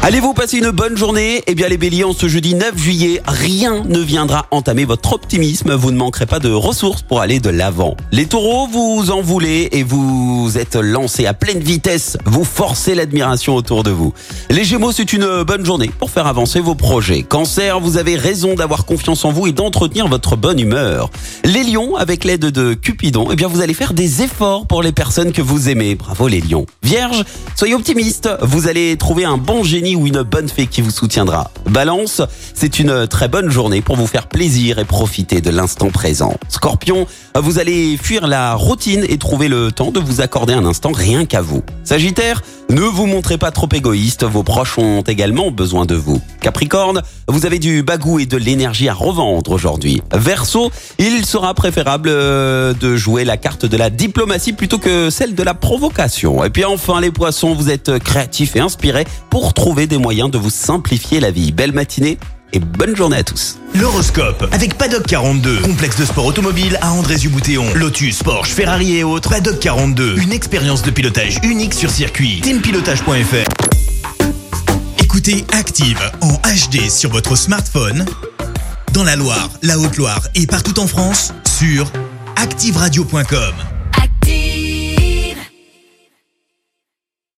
Allez-vous passer une bonne journée? Eh bien les béliers, en ce jeudi 9 juillet, rien ne viendra entamer votre optimisme. Vous ne manquerez pas de ressources pour aller de l'avant. Les taureaux, vous en voulez et vous êtes lancés à pleine vitesse. Vous forcez l'admiration autour de vous. Les gémeaux, c'est une bonne journée pour faire avancer vos projets. Cancer, vous avez raison d'avoir confiance en vous et d'entretenir votre bonne humeur. Les lions, avec l'aide de Cupidon, eh bien vous allez faire des efforts pour les personnes que vous aimez. Bravo les lions. Vierge, soyez optimistes. Vous allez trouver un bon génie ou une bonne fée qui vous soutiendra. Balance, c'est une très bonne journée pour vous faire plaisir et profiter de l'instant présent. Scorpion, vous allez fuir la routine et trouver le temps de vous accorder un instant rien qu'à vous. Sagittaire, ne vous montrez pas trop égoïste, vos proches ont également besoin de vous. Capricorne, vous avez du bagou et de l'énergie à revendre aujourd'hui. Verseau, il sera préférable euh, de jouer la carte de la diplomatie plutôt que celle de la provocation. Et puis enfin les poissons, vous êtes créatifs et inspirés pour trouver des moyens de vous simplifier la vie. Belle matinée et bonne journée à tous. L'horoscope avec Paddock 42, complexe de sport automobile à André-Zuboutéon, Lotus, Porsche, Ferrari et autres. Paddock 42, une expérience de pilotage unique sur circuit. Teampilotage.fr Écoutez Active en HD sur votre smartphone, dans la Loire, la Haute-Loire et partout en France, sur activeradio.com.